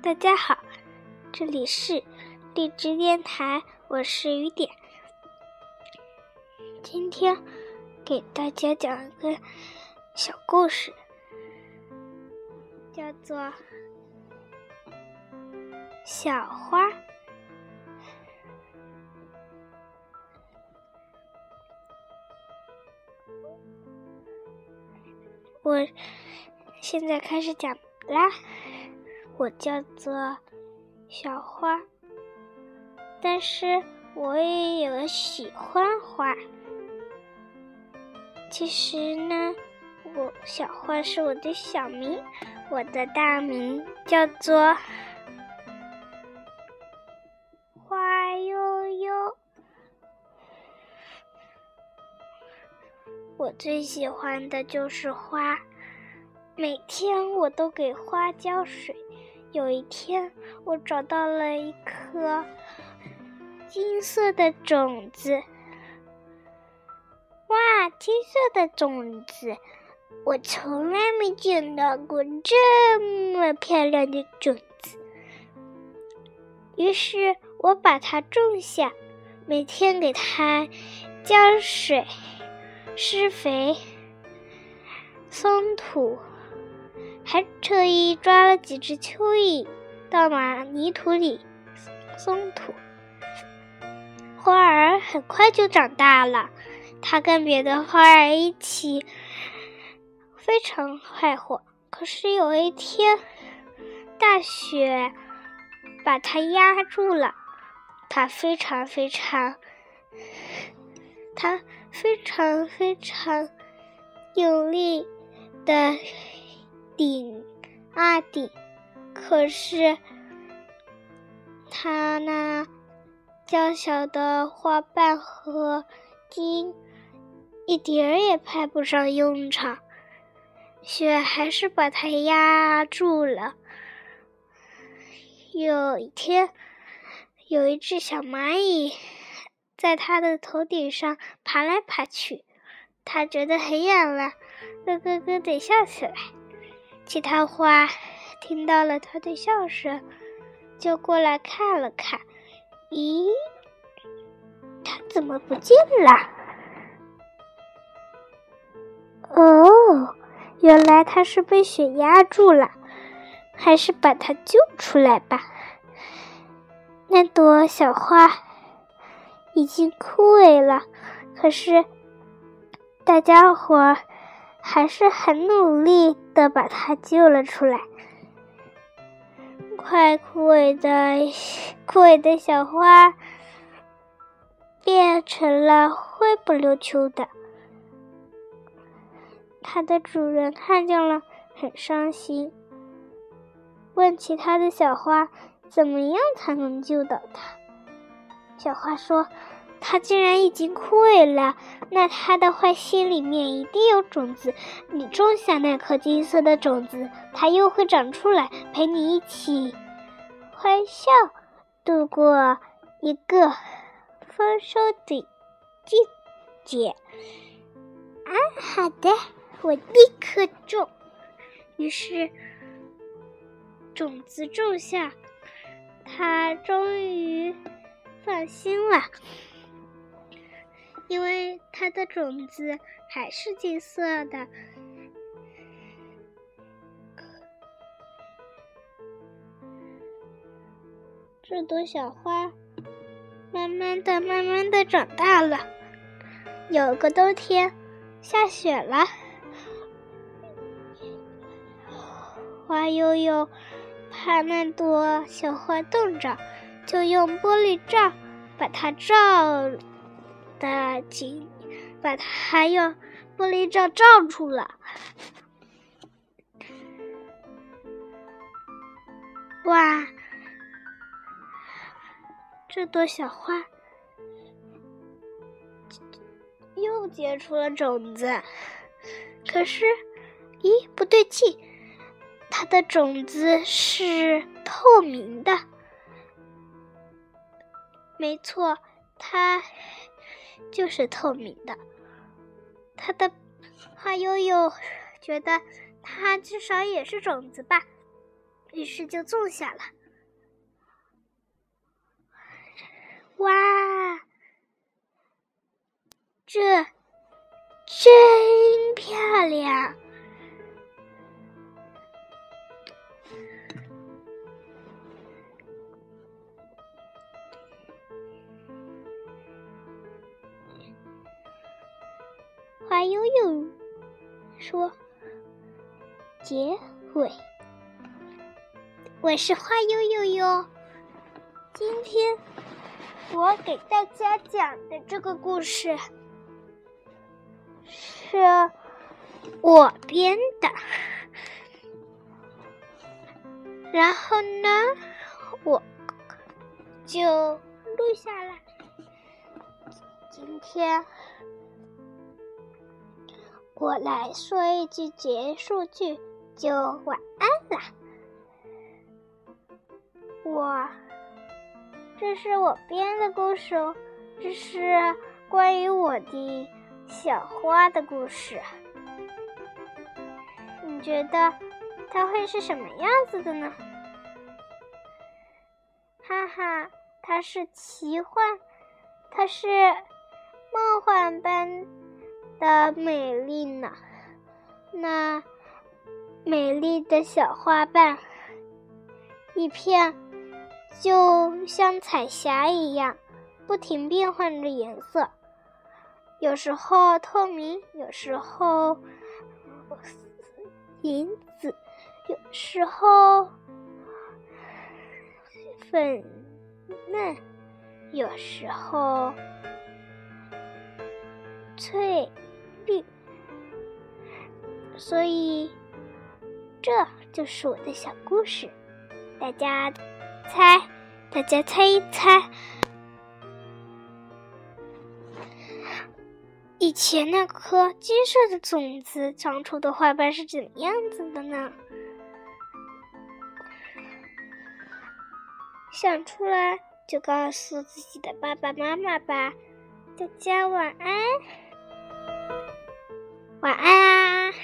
大家好，这里是荔枝电台，我是雨点。今天给大家讲一个小故事，叫做《小花》。我现在开始讲啦。我叫做小花，但是我也有喜欢花。其实呢，我小花是我的小名，我的大名叫做最喜欢的就是花，每天我都给花浇水。有一天，我找到了一颗金色的种子。哇，金色的种子！我从来没见到过这么漂亮的种子。于是我把它种下，每天给它浇水、施肥、松土。还特意抓了几只蚯蚓，到马泥土里松土。花儿很快就长大了，它跟别的花儿一起非常快活。可是有一天，大雪把它压住了，它非常非常，它非常非常用力的。顶啊顶，可是它那娇小的花瓣和茎一点儿也派不上用场，雪还是把它压住了。有一天，有一只小蚂蚁在他的头顶上爬来爬去，他觉得很痒了，咯咯咯地笑起来。其他花听到了他的笑声，就过来看了看。咦，他怎么不见了？哦，原来他是被雪压住了。还是把他救出来吧。那朵小花已经枯萎了，可是大家伙。还是很努力的把它救了出来。快枯萎的枯萎的小花变成了灰不溜秋的，它的主人看见了很伤心，问其他的小花怎么样才能救到它。小花说。它既然已经枯萎了，那它的坏心里面一定有种子。你种下那颗金色的种子，它又会长出来，陪你一起欢笑，度过一个丰收的季节。啊，好的，我立刻种。于是，种子种下，它终于放心了。因为它的种子还是金色的，这朵小花慢慢的、慢慢的长大了。有个冬天，下雪了，花悠悠怕那朵小花冻着，就用玻璃罩把它罩。的紧，把它用玻璃罩罩住了。哇，这朵小花又结出了种子。可是，咦，不对劲，它的种子是透明的。没错。它就是透明的。它的花悠悠觉得它至少也是种子吧，于是就种下了。哇，这真漂亮！花悠悠说：“结尾，我是花悠悠哟。今天我给大家讲的这个故事是我编的，然后呢，我就录下来。今天。”我来说一句结束句，就晚安啦。我，这是我编的故事哦，这是关于我的小花的故事。你觉得它会是什么样子的呢？哈哈，它是奇幻，它是梦幻般。的美丽呢？那美丽的小花瓣，一片就像彩霞一样，不停变换着颜色，有时候透明，有时候银紫，有时候粉嫩，有时候翠翠。所以，这就是我的小故事。大家猜，大家猜一猜，以前那颗金色的种子长出的花瓣是怎么样子的呢？想出来就告诉自己的爸爸妈妈吧。大家晚安。晚安啦